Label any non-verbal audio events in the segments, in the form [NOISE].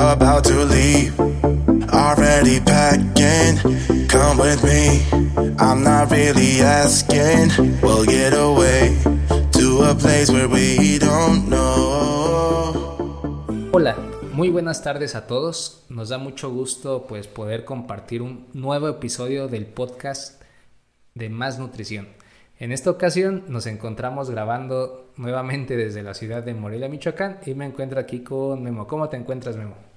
about to leave. Already packing, come with me. I'm not really asking. We'll get away to a place where we don't know. Hola, muy buenas tardes a todos. Nos da mucho gusto pues poder compartir un nuevo episodio del podcast de Más Nutrición. En esta ocasión nos encontramos grabando nuevamente desde la ciudad de Morelia, Michoacán y me encuentro aquí con Memo. ¿Cómo te encuentras, Memo?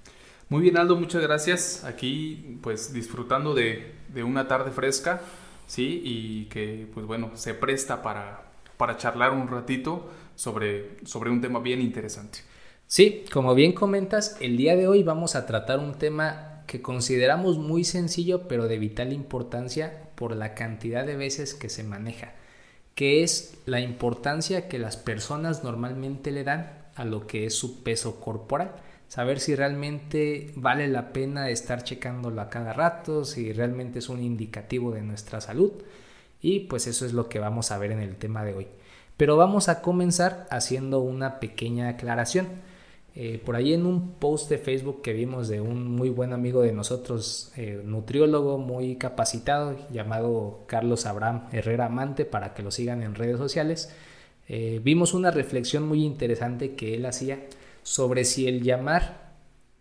Muy bien, Aldo, muchas gracias. Aquí, pues, disfrutando de, una tarde fresca, ¿sí? Y que, pues, bueno, se presta para, para charlar un ratito sobre, sobre un tema bien interesante. Sí, como bien comentas, el día de hoy vamos a tratar un tema que consideramos muy sencillo, pero de vital importancia por la cantidad de veces que se maneja, que es la importancia que las personas normalmente le dan a lo que es su peso corporal saber si realmente vale la pena estar checándolo a cada rato, si realmente es un indicativo de nuestra salud. Y pues eso es lo que vamos a ver en el tema de hoy. Pero vamos a comenzar haciendo una pequeña aclaración. Eh, por ahí en un post de Facebook que vimos de un muy buen amigo de nosotros, eh, nutriólogo muy capacitado, llamado Carlos Abraham Herrera Amante, para que lo sigan en redes sociales, eh, vimos una reflexión muy interesante que él hacía sobre si el llamar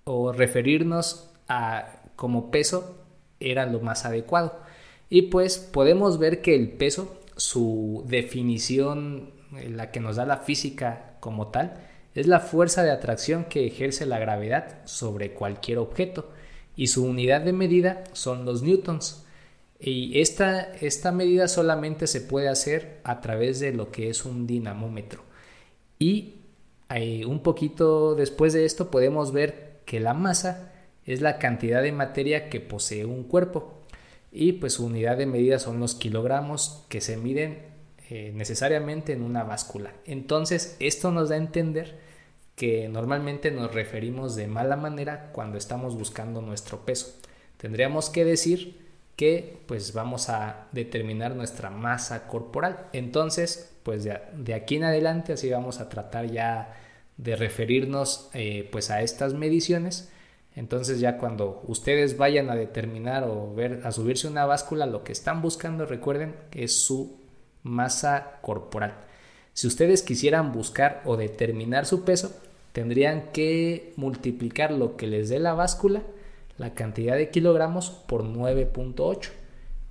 o referirnos a como peso era lo más adecuado. Y pues podemos ver que el peso, su definición, eh, la que nos da la física como tal, es la fuerza de atracción que ejerce la gravedad sobre cualquier objeto y su unidad de medida son los newtons. Y esta, esta medida solamente se puede hacer a través de lo que es un dinamómetro. Y un poquito después de esto podemos ver que la masa es la cantidad de materia que posee un cuerpo y pues su unidad de medida son los kilogramos que se miden eh, necesariamente en una báscula. Entonces esto nos da a entender que normalmente nos referimos de mala manera cuando estamos buscando nuestro peso. Tendríamos que decir que pues vamos a determinar nuestra masa corporal. Entonces pues de, aquí en adelante así vamos a tratar ya de referirnos eh, pues a estas mediciones. Entonces ya cuando ustedes vayan a determinar o ver a subirse una báscula, lo que están buscando, recuerden, es su masa corporal. Si ustedes quisieran buscar o determinar su peso, tendrían que multiplicar lo que les dé la báscula, la cantidad de kilogramos, por 9.8,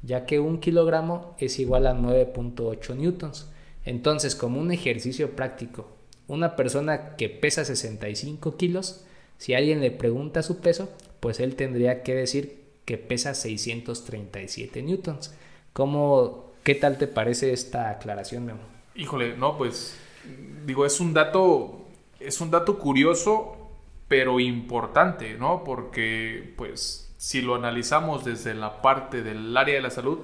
ya que un kilogramo es igual a 9.8 newtons. Entonces, como un ejercicio práctico, una persona que pesa 65 kilos, si alguien le pregunta su peso, pues él tendría que decir que pesa 637 newtons. ¿Cómo, qué tal te parece esta aclaración, Memo? Híjole, no, pues digo, es un dato, es un dato curioso, pero importante, ¿no? Porque, pues, si lo analizamos desde la parte del área de la salud,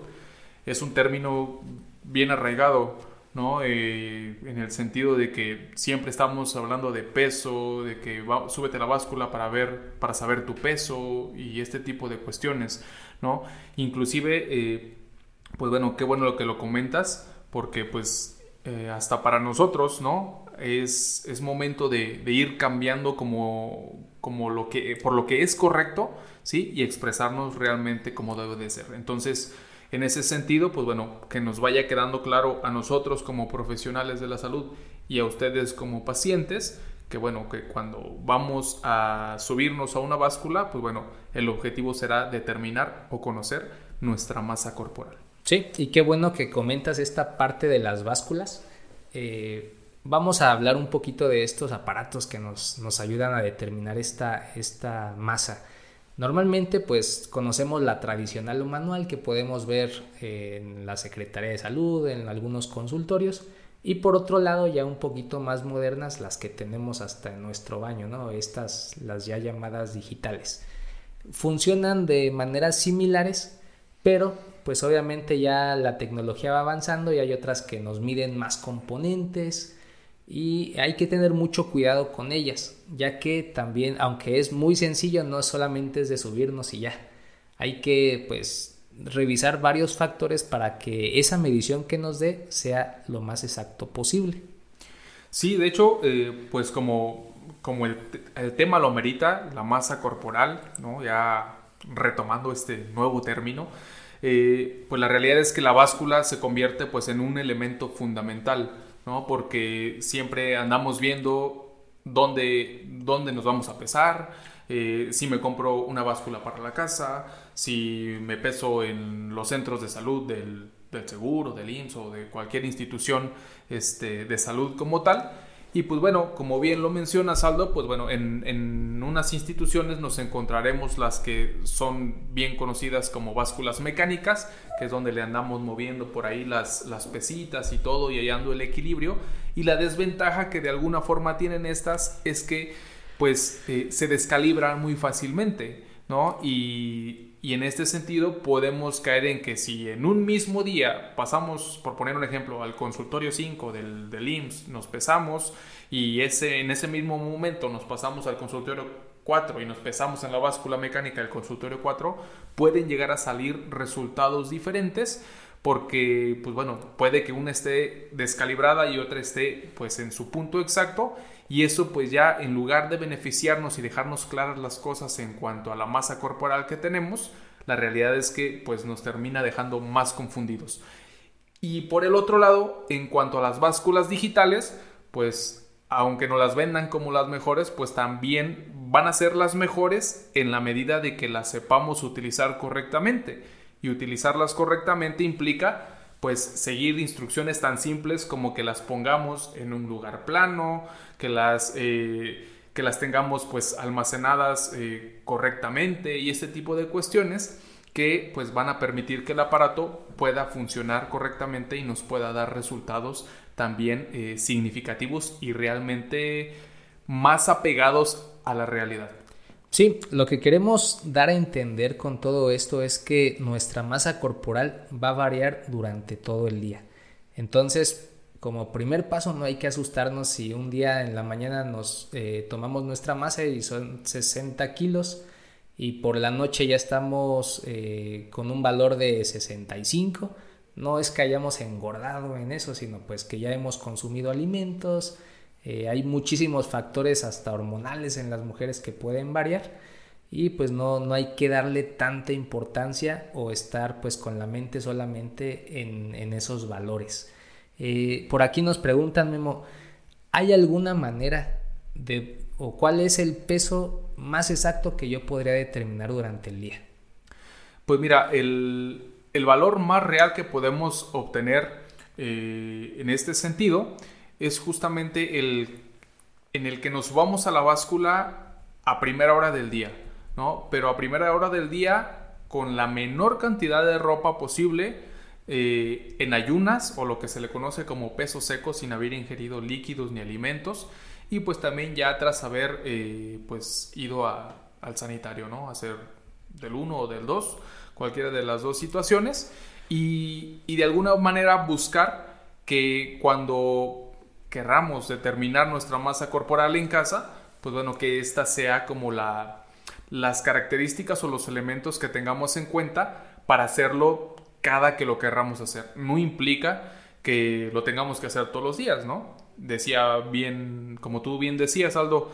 es un término bien arraigado ¿no? Eh, en el sentido de que siempre estamos hablando de peso, de que va, súbete la báscula para ver, para saber tu peso y este tipo de cuestiones, ¿no? Inclusive, eh, pues bueno, qué bueno lo que lo comentas, porque pues eh, hasta para nosotros, ¿no? Es, es momento de, ir cambiando como, como lo que, por lo que es correcto, ¿sí? Y expresarnos realmente como debe de ser. Entonces, en ese sentido, pues bueno, que nos vaya quedando claro a nosotros como profesionales de la salud y a ustedes como pacientes, que bueno, que cuando vamos a subirnos a una báscula, pues bueno, el objetivo será determinar o conocer nuestra masa corporal. Sí, y qué bueno que comentas esta parte de las básculas. Eh, vamos a hablar un poquito de estos aparatos que nos, nos ayudan a determinar esta, esta masa. Normalmente pues conocemos la tradicional o manual que podemos ver en la Secretaría de Salud, en algunos consultorios y por otro lado ya un poquito más modernas las que tenemos hasta en nuestro baño, ¿no? Estas las ya llamadas digitales. Funcionan de maneras similares, pero pues obviamente ya la tecnología va avanzando y hay otras que nos miden más componentes, y hay que tener mucho cuidado con ellas, ya que también, aunque es muy sencillo, no solamente es de subirnos y ya. Hay que pues revisar varios factores para que esa medición que nos dé sea lo más exacto posible. Sí, de hecho, eh, pues como como el, tema lo merita, la masa corporal, ¿no? Ya retomando este nuevo término, eh, pues la realidad es que la báscula se convierte pues en un elemento fundamental, ¿no? Porque siempre andamos viendo dónde, dónde nos vamos a pesar, eh, si me compro una báscula para la casa, si me peso en los centros de salud del, del seguro, del IMSS o de cualquier institución este, de salud como tal. Y pues bueno, como bien lo menciona Saldo, pues bueno, en, en, unas instituciones nos encontraremos las que son bien conocidas como básculas mecánicas, que es donde le andamos moviendo por ahí las, las pesitas y todo y hallando el equilibrio. Y la desventaja que de alguna forma tienen estas es que pues eh, se descalibran muy fácilmente, ¿no? Y, y en este sentido podemos caer en que si en un mismo día pasamos, por poner un ejemplo, al consultorio 5 del, del IMSS, nos pesamos y ese, en ese mismo momento nos pasamos al consultorio 4 y nos pesamos en la báscula mecánica del consultorio 4, pueden llegar a salir resultados diferentes porque, pues bueno, puede que una esté descalibrada y otra esté pues en su punto exacto y eso pues ya en lugar de beneficiarnos y dejarnos claras las cosas en cuanto a la masa corporal que tenemos, la realidad es que pues nos termina dejando más confundidos. Y por el otro lado, en cuanto a las básculas digitales, pues aunque no las vendan como las mejores, pues también van a ser las mejores en la medida de que las sepamos utilizar correctamente. Y utilizarlas correctamente implica pues seguir instrucciones tan simples como que las pongamos en un lugar plano, que las, eh, que las tengamos pues almacenadas eh, correctamente y este tipo de cuestiones que pues van a permitir que el aparato pueda funcionar correctamente y nos pueda dar resultados también eh, significativos y realmente más apegados a la realidad. Sí, lo que queremos dar a entender con todo esto es que nuestra masa corporal va a variar durante todo el día. Entonces, como primer paso, no hay que asustarnos si un día en la mañana nos eh, tomamos nuestra masa y son 60 kilos y por la noche ya estamos eh, con un valor de 65. No es que hayamos engordado en eso, sino pues que ya hemos consumido alimentos, eh, hay muchísimos factores hasta hormonales en las mujeres que pueden variar y pues no, no hay que darle tanta importancia o estar pues con la mente solamente en, esos valores. Eh, por aquí nos preguntan, Memo, ¿hay alguna manera de o cuál es el peso más exacto que yo podría determinar durante el día? Pues mira, el, valor más real que podemos obtener eh, en este sentido es justamente el en el que nos vamos a la báscula a primera hora del día, ¿no? Pero a primera hora del día con la menor cantidad de ropa posible, eh, en ayunas o lo que se le conoce como peso seco sin haber ingerido líquidos ni alimentos y pues también ya tras haber eh, pues ido al sanitario, ¿no? hacer del 1 o del 2, cualquiera de las dos situaciones y de alguna manera buscar que cuando querramos determinar nuestra masa corporal en casa, pues bueno, que esta sea como la, las características o los elementos que tengamos en cuenta para hacerlo cada que lo querramos hacer. No implica que lo tengamos que hacer todos los días, ¿no? Decía bien, como tú bien decías, Aldo,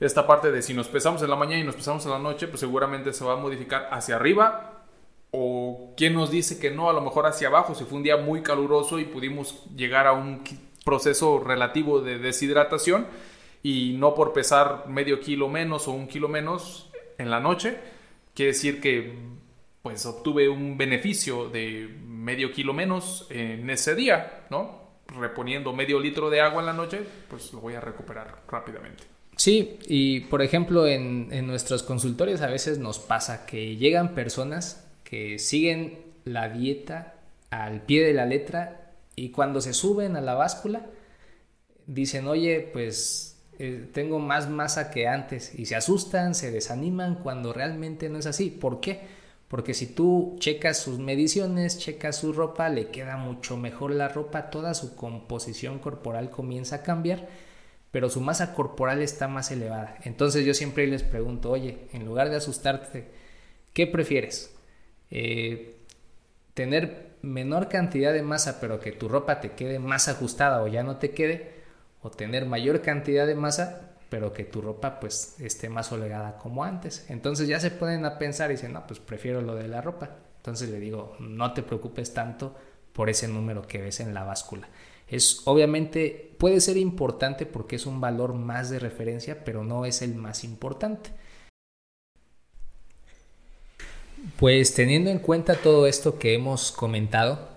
esta parte de si nos pesamos en la mañana y nos pesamos en la noche, pues seguramente se va a modificar hacia arriba o quién nos dice que no, a lo mejor hacia abajo, si fue un día muy caluroso y pudimos llegar a un proceso relativo de deshidratación y no por pesar medio kilo menos o un kilo menos en la noche, quiere decir que pues obtuve un beneficio de medio kilo menos en ese día, ¿no? Reponiendo medio litro de agua en la noche, pues lo voy a recuperar rápidamente. Sí, y por ejemplo en, en nuestros consultorios a veces nos pasa que llegan personas que siguen la dieta al pie de la letra y cuando se suben a la báscula, dicen, oye, pues eh, tengo más masa que antes. Y se asustan, se desaniman cuando realmente no es así. ¿Por qué? Porque si tú checas sus mediciones, checas su ropa, le queda mucho mejor la ropa, toda su composición corporal comienza a cambiar, pero su masa corporal está más elevada. Entonces yo siempre les pregunto, oye, en lugar de asustarte, ¿qué prefieres? Eh, ¿Tener menor cantidad de masa pero que tu ropa te quede más ajustada o ya no te quede, o tener mayor cantidad de masa pero que tu ropa pues esté más holgada como antes. Entonces ya se ponen a pensar y dicen, no, pues prefiero lo de la ropa. Entonces le digo, no te preocupes tanto por ese número que ves en la báscula. Es obviamente puede ser importante porque es un valor más de referencia, pero no es el más importante. Pues teniendo en cuenta todo esto que hemos comentado,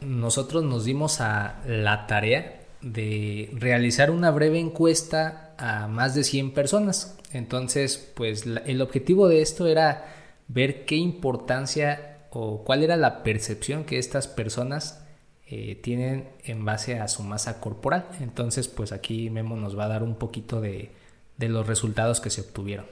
nosotros nos dimos a la tarea de realizar una breve encuesta a más de 100 personas. Entonces, pues el objetivo de esto era ver qué importancia o cuál era la percepción que estas personas eh, tienen en base a su masa corporal. Entonces, pues aquí Memo nos va a dar un poquito de, de los resultados que se obtuvieron.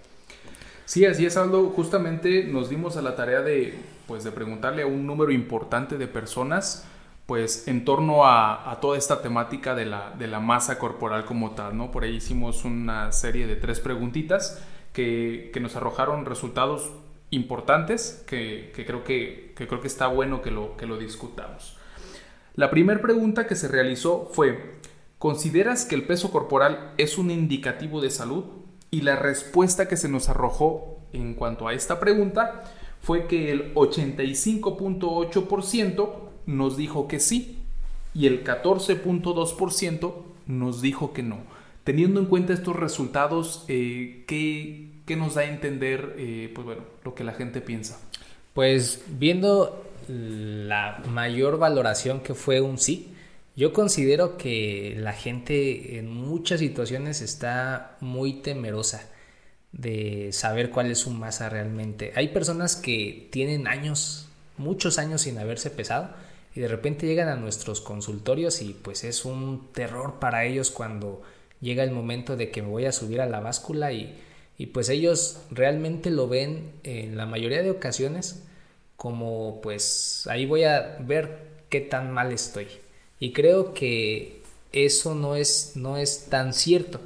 Sí, así es, Aldo. Justamente nos dimos a la tarea de, pues, de preguntarle a un número importante de personas pues en torno a, toda esta temática de la, de la, masa corporal como tal, ¿no? Por ahí hicimos una serie de tres preguntitas que, nos arrojaron resultados importantes que, creo que, creo que está bueno que lo, que lo discutamos. La primera pregunta que se realizó fue, ¿consideras que el peso corporal es un indicativo de salud? Y la respuesta que se nos arrojó en cuanto a esta pregunta fue que el 85.8% nos dijo que sí y el 14.2% nos dijo que no. Teniendo en cuenta estos resultados, eh, ¿qué, nos da a entender eh, pues bueno, lo que la gente piensa? Pues viendo la mayor valoración que fue un sí, yo considero que la gente en muchas situaciones está muy temerosa de saber cuál es su masa realmente. Hay personas que tienen años, muchos años sin haberse pesado y de repente llegan a nuestros consultorios y pues es un terror para ellos cuando llega el momento de que me voy a subir a la báscula y, y pues ellos realmente lo ven en la mayoría de ocasiones como pues ahí voy a ver qué tan mal estoy y creo que eso no es no es tan cierto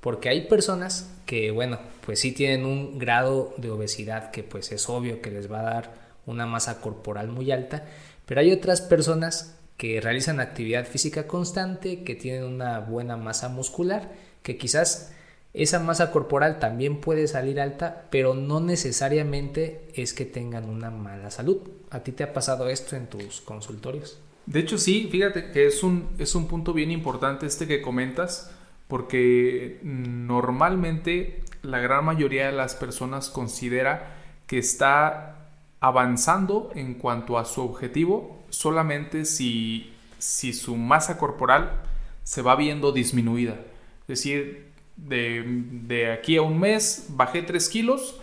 porque hay personas que bueno pues sí tienen un grado de obesidad que pues es obvio que les va a dar una masa corporal muy alta pero hay otras personas que realizan actividad física constante, que tienen una buena masa muscular, que quizás esa masa corporal también puede salir alta, pero no necesariamente es que tengan una mala salud. ¿A ti te ha pasado esto en tus consultorios? De hecho, sí, fíjate que es un, es un punto bien importante este que comentas, porque normalmente la gran mayoría de las personas considera que está avanzando en cuanto a su objetivo solamente si, si su masa corporal se va viendo disminuida. Es decir, de, aquí a un mes bajé 3 kilos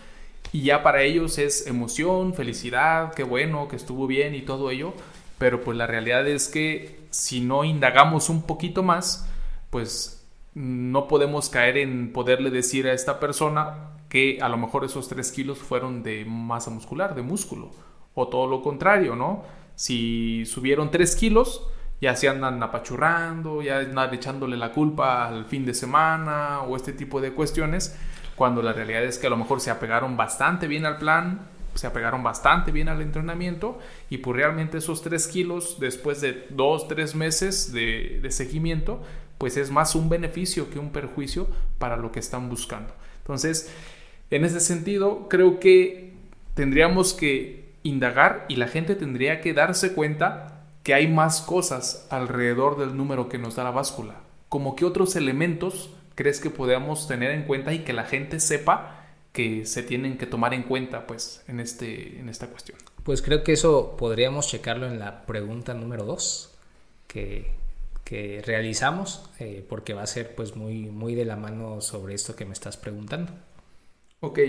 y ya para ellos es emoción, felicidad, qué bueno, que estuvo bien y todo ello. Pero pues la realidad es que si no indagamos un poquito más, pues no podemos caer en poderle decir a esta persona que a lo mejor esos 3 kilos fueron de masa muscular, de músculo, o todo lo contrario, ¿no? Si subieron 3 kilos, ya se andan apachurrando, ya andan echándole la culpa al fin de semana o este tipo de cuestiones, cuando la realidad es que a lo mejor se apegaron bastante bien al plan, se apegaron bastante bien al entrenamiento y pues realmente esos 3 kilos después de 2, 3 meses de, de seguimiento, pues es más un beneficio que un perjuicio para lo que están buscando. Entonces, en ese sentido, creo que tendríamos que indagar y la gente tendría que darse cuenta que hay más cosas alrededor del número que nos da la báscula. Como que otros elementos crees que podamos tener en cuenta y que la gente sepa que se tienen que tomar en cuenta pues en, este, en esta cuestión. Pues creo que eso podríamos checarlo en la pregunta número 2 que, que, realizamos eh, porque va a ser pues muy, muy de la mano sobre esto que me estás preguntando. Ok,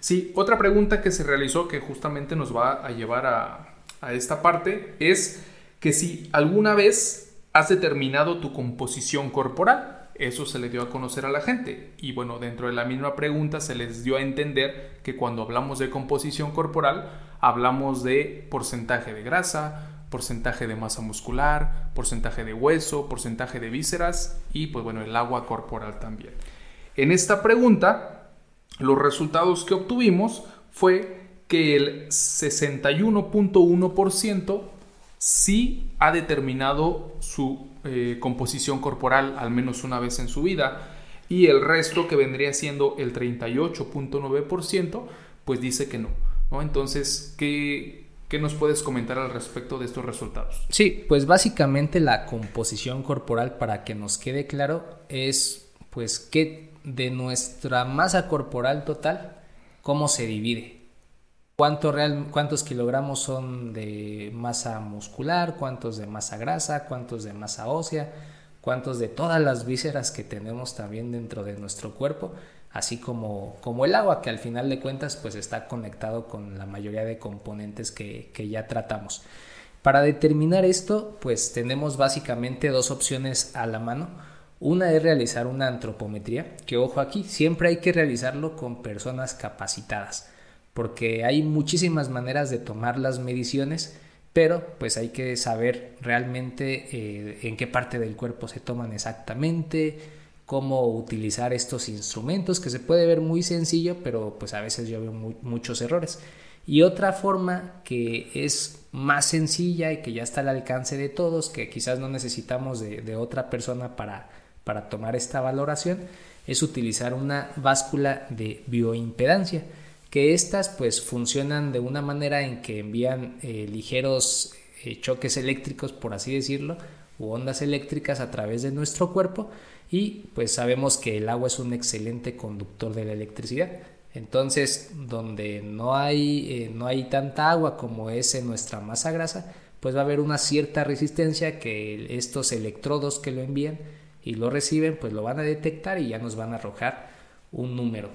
sí, otra pregunta que se realizó que justamente nos va a llevar a, a esta parte es que si alguna vez has determinado tu composición corporal, eso se le dio a conocer a la gente. Y bueno, dentro de la misma pregunta se les dio a entender que cuando hablamos de composición corporal, hablamos de porcentaje de grasa, porcentaje de masa muscular, porcentaje de hueso, porcentaje de vísceras y pues bueno, el agua corporal también. En esta pregunta los resultados que obtuvimos fue que el 61.1% sí ha determinado su eh, composición corporal al menos una vez en su vida. y el resto que vendría siendo el 38.9% pues dice que no, ¿no? Entonces, ¿qué, ¿qué nos puedes comentar al respecto de estos resultados? Sí, pues básicamente la composición corporal para que nos quede claro es pues que de nuestra masa corporal total, cómo se divide. ¿Cuánto real, ¿Cuántos kilogramos son de masa muscular? ¿Cuántos de masa grasa? ¿Cuántos de masa ósea? ¿Cuántos de todas las vísceras que tenemos también dentro de nuestro cuerpo? Así como, como el agua, que al final de cuentas pues está conectado con la mayoría de componentes que, que ya tratamos. Para determinar esto, pues tenemos básicamente dos opciones a la mano. Una es realizar una antropometría, que ojo aquí, siempre hay que realizarlo con personas capacitadas porque hay muchísimas maneras de tomar las mediciones, pero pues hay que saber realmente eh, en qué parte del cuerpo se toman exactamente, cómo utilizar estos instrumentos, que se puede ver muy sencillo, pero pues a veces yo veo muchos errores. Y otra forma que es más sencilla y que ya está al alcance de todos, que quizás no necesitamos de, de otra persona para, para tomar esta valoración, es utilizar una báscula de bioimpedancia que estas pues funcionan de una manera en que envían eh, ligeros eh, choques eléctricos, por así decirlo, u ondas eléctricas a través de nuestro cuerpo y pues sabemos que el agua es un excelente conductor de la electricidad. Entonces, donde no hay, eh, no hay tanta agua como es en nuestra masa grasa, pues va a haber una cierta resistencia que estos electrodos que lo envían y lo reciben, pues lo van a detectar y ya nos van a arrojar un número.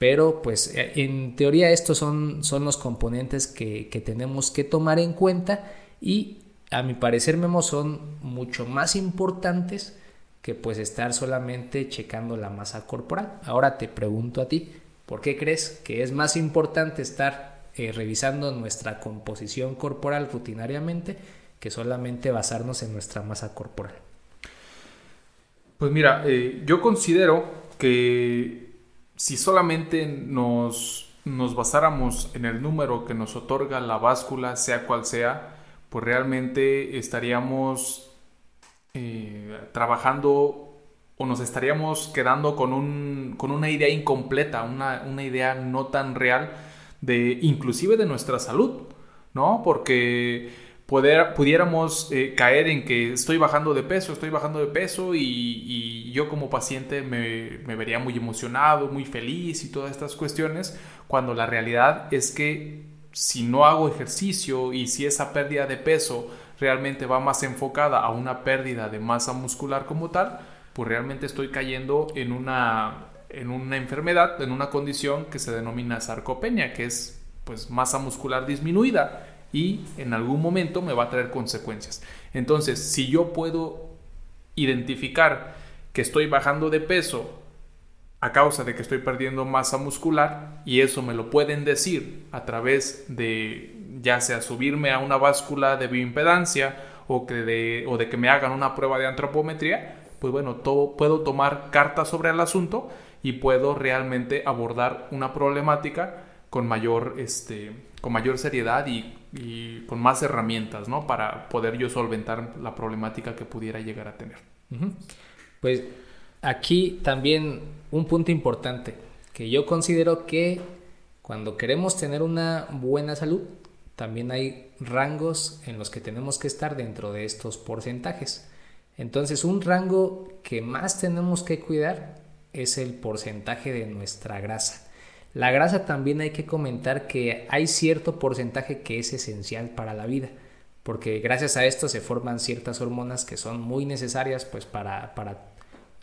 Pero pues eh, en teoría estos son, son los componentes que, tenemos que tomar en cuenta y a mi parecer Memo son mucho más importantes que pues estar solamente checando la masa corporal. Ahora te pregunto a ti, ¿por qué crees que es más importante estar eh, revisando nuestra composición corporal rutinariamente que solamente basarnos en nuestra masa corporal? Pues mira, eh, yo considero que si solamente nos, nos basáramos en el número que nos otorga la báscula, sea cual sea, pues realmente estaríamos eh, trabajando o nos estaríamos quedando con, un, con una idea incompleta, una, una, idea no tan real de inclusive de nuestra salud, ¿no? Porque pudiéramos eh, caer en que estoy bajando de peso, estoy bajando de peso y, yo como paciente me, vería muy emocionado, muy feliz y todas estas cuestiones, cuando la realidad es que si no hago ejercicio y si esa pérdida de peso realmente va más enfocada a una pérdida de masa muscular como tal, pues realmente estoy cayendo en una, en una enfermedad, en una condición que se denomina sarcopenia, que es pues masa muscular disminuida y en algún momento me va a traer consecuencias. Entonces, si yo puedo identificar que estoy bajando de peso a causa de que estoy perdiendo masa muscular y eso me lo pueden decir a través de ya sea subirme a una báscula de bioimpedancia o, que de, o de que me hagan una prueba de antropometría, pues bueno, puedo tomar cartas sobre el asunto y puedo realmente abordar una problemática con mayor, este, con mayor seriedad y con más herramientas, ¿no? Para poder yo solventar la problemática que pudiera llegar a tener. Pues aquí también un punto importante, que yo considero que cuando queremos tener una buena salud, también hay rangos en los que tenemos que estar dentro de estos porcentajes. Entonces, un rango que más tenemos que cuidar es el porcentaje de nuestra grasa. La grasa también hay que comentar que hay cierto porcentaje que es esencial para la vida, porque gracias a esto se forman ciertas hormonas que son muy necesarias pues para, para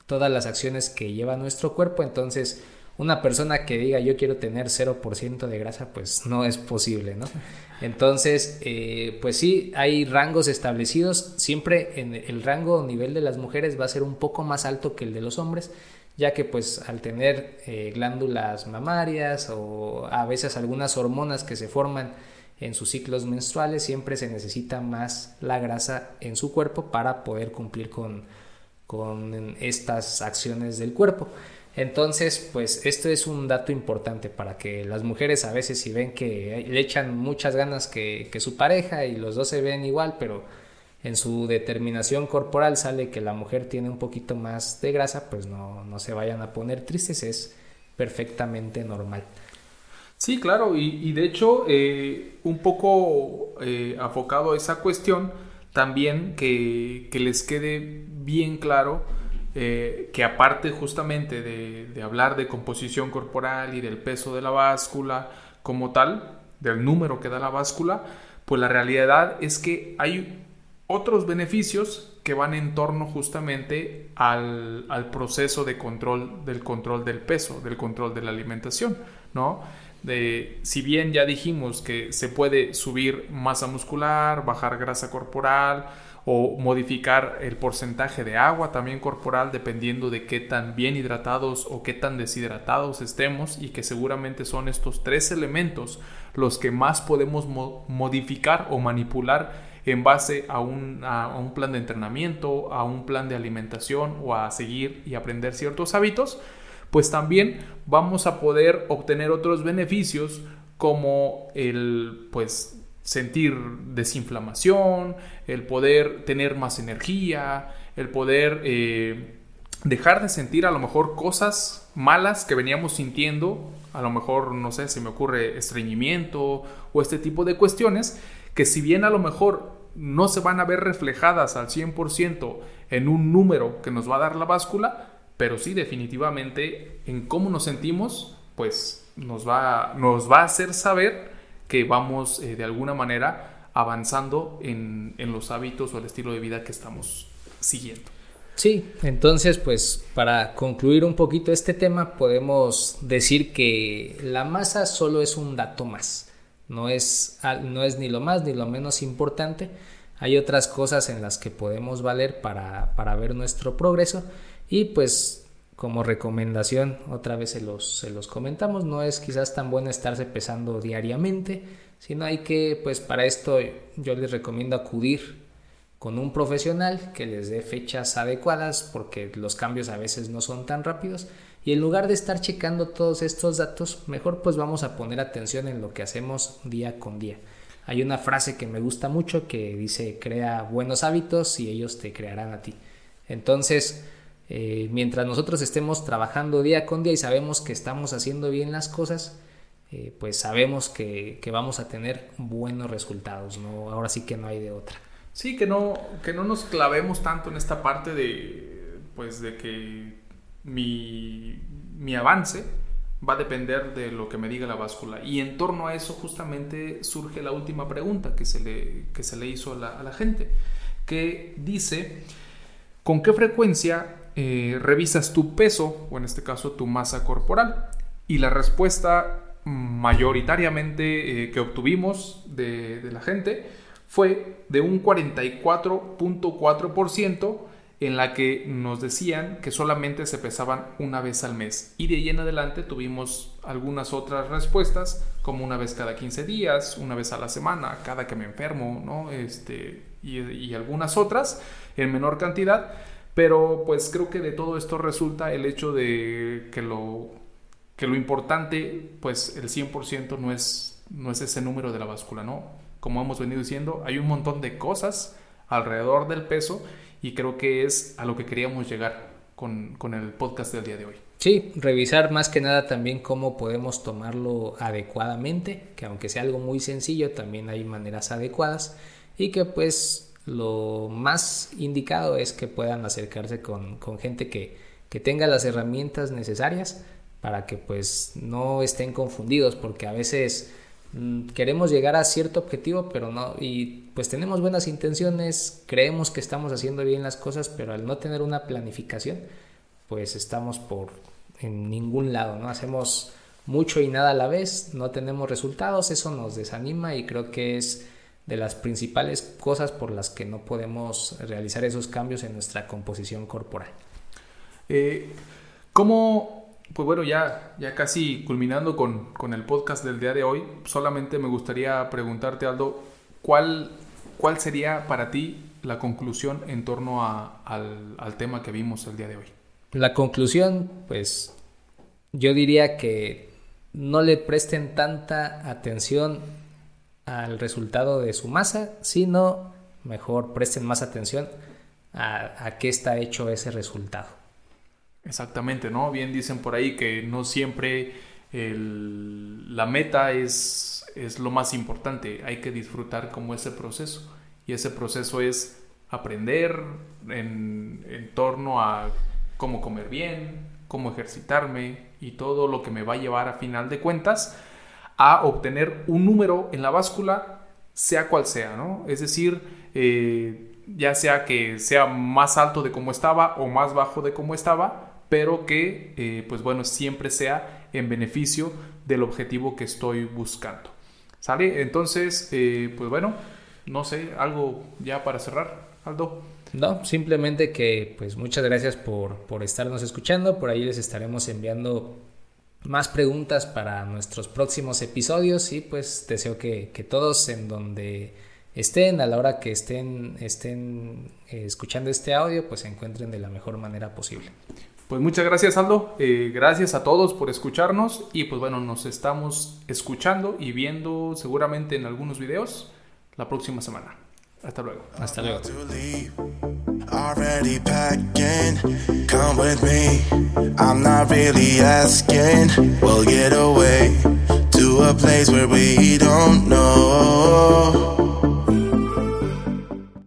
todas las acciones que lleva nuestro cuerpo, entonces una persona que diga yo quiero tener 0% de grasa, pues no es posible, ¿no? [LAUGHS] Entonces, eh, pues sí, hay rangos establecidos, siempre en el rango o nivel de las mujeres va a ser un poco más alto que el de los hombres, ya que pues al tener eh, glándulas mamarias o a veces algunas hormonas que se forman en sus ciclos menstruales, siempre se necesita más la grasa en su cuerpo para poder cumplir con, con estas acciones del cuerpo. Entonces, pues esto es un dato importante para que las mujeres a veces si ven que le echan muchas ganas que, que su pareja y los dos se ven igual, pero en su determinación corporal sale que la mujer tiene un poquito más de grasa, pues no, no se vayan a poner tristes, es perfectamente normal. Sí, claro, y, de hecho, eh, un poco eh, afocado a esa cuestión, también que, les quede bien claro eh, que aparte justamente de, hablar de composición corporal y del peso de la báscula como tal, del número que da la báscula, pues la realidad es que hay otros beneficios que van en torno justamente al, al proceso de control del control del peso, del control de la alimentación, ¿no? de si bien ya dijimos que se puede subir masa muscular, bajar grasa corporal o modificar el porcentaje de agua también corporal dependiendo de qué tan bien hidratados o qué tan deshidratados estemos y que seguramente son estos tres elementos los que más podemos modificar o manipular en base a un, a un plan de entrenamiento, a un plan de alimentación o a seguir y aprender ciertos hábitos, pues también vamos a poder obtener otros beneficios como el pues sentir desinflamación, el poder tener más energía, el poder eh, dejar de sentir a lo mejor cosas malas que veníamos sintiendo, a lo mejor, no sé, se me ocurre estreñimiento o este tipo de cuestiones, que si bien a lo mejor no se van a ver reflejadas al 100% en un número que nos va a dar la báscula, pero sí definitivamente en cómo nos sentimos, pues nos va, nos va a hacer saber que vamos eh, de alguna manera avanzando en, en los hábitos o el estilo de vida que estamos siguiendo. Sí, entonces pues para concluir un poquito este tema podemos decir que la masa solo es un dato más, no es, no es ni lo más ni lo menos importante, hay otras cosas en las que podemos valer para, para ver nuestro progreso. Y pues como recomendación, otra vez se los, se los comentamos, no es quizás tan bueno estarse pesando diariamente, sino hay que, pues para esto yo les recomiendo acudir con un profesional que les dé fechas adecuadas porque los cambios a veces no son tan rápidos y en lugar de estar checando todos estos datos, mejor pues vamos a poner atención en lo que hacemos día con día. Hay una frase que me gusta mucho que dice crea buenos hábitos y ellos te crearán a ti. Entonces, eh, mientras nosotros estemos trabajando día con día y sabemos que estamos haciendo bien las cosas, eh, pues sabemos que, vamos a tener buenos resultados, ¿no? Ahora sí que no hay de otra. Sí, que no, que no nos clavemos tanto en esta parte de, pues, de que mi, mi avance va a depender de lo que me diga la báscula. Y en torno a eso justamente surge la última pregunta que se le, que se le hizo a la, gente, que dice, ¿con qué frecuencia eh, revisas tu peso, o en este caso tu masa corporal. Y la respuesta mayoritariamente eh, que obtuvimos de, la gente fue de un 44.4% en la que nos decían que solamente se pesaban una vez al mes. Y de ahí en adelante tuvimos algunas otras respuestas, como una vez cada 15 días, una vez a la semana, cada que me enfermo, ¿no? Este, y, y algunas otras en menor cantidad. Pero pues creo que de todo esto resulta el hecho de que lo, que lo importante, pues el 100% no es, no es ese número de la báscula, ¿no? Como hemos venido diciendo, hay un montón de cosas alrededor del peso y creo que es a lo que queríamos llegar con, con el podcast del día de hoy. Sí, revisar más que nada también cómo podemos tomarlo adecuadamente, que aunque sea algo muy sencillo, también hay maneras adecuadas y que pues lo más indicado es que puedan acercarse con, gente que, tenga las herramientas necesarias para que pues no estén confundidos porque a veces queremos llegar a cierto objetivo pero no y pues tenemos buenas intenciones creemos que estamos haciendo bien las cosas pero al no tener una planificación pues estamos por en ningún lado no hacemos mucho y nada a la vez no tenemos resultados eso nos desanima y creo que es de las principales cosas por las que no podemos realizar esos cambios en nuestra composición corporal. Eh, ¿Cómo, pues bueno, ya, ya casi culminando con, con, el podcast del día de hoy, solamente me gustaría preguntarte, Aldo, ¿cuál, cuál sería para ti la conclusión en torno a, al, al tema que vimos el día de hoy? La conclusión, pues yo diría que no le presten tanta atención al resultado de su masa, sino mejor presten más atención a, a qué está hecho ese resultado. Exactamente, ¿no? Bien dicen por ahí que no siempre la meta es, es lo más importante, hay que disfrutar como ese proceso. Y ese proceso es aprender en, en torno a cómo comer bien, cómo ejercitarme y todo lo que me va a llevar a final de cuentas a obtener un número en la báscula, sea cual sea, ¿no? Es decir, eh, ya sea que sea más alto de como estaba o más bajo de como estaba, pero que, eh, pues bueno, siempre sea en beneficio del objetivo que estoy buscando. ¿Sale? Entonces, eh, pues bueno, no sé, algo ya para cerrar, Aldo. No, simplemente que pues muchas gracias por, por estarnos escuchando. Por ahí les estaremos enviando más preguntas para nuestros próximos episodios y pues deseo que, que todos en donde estén, a la hora que estén, estén eh, escuchando este audio, pues se encuentren de la mejor manera posible. Pues muchas gracias Aldo, eh, gracias a todos por escucharnos y pues bueno, nos estamos escuchando y viendo seguramente en algunos videos la próxima semana. Hasta luego. Hasta luego. Already packing, come with me. I'm not really asking. We'll get away to a place where we don't know.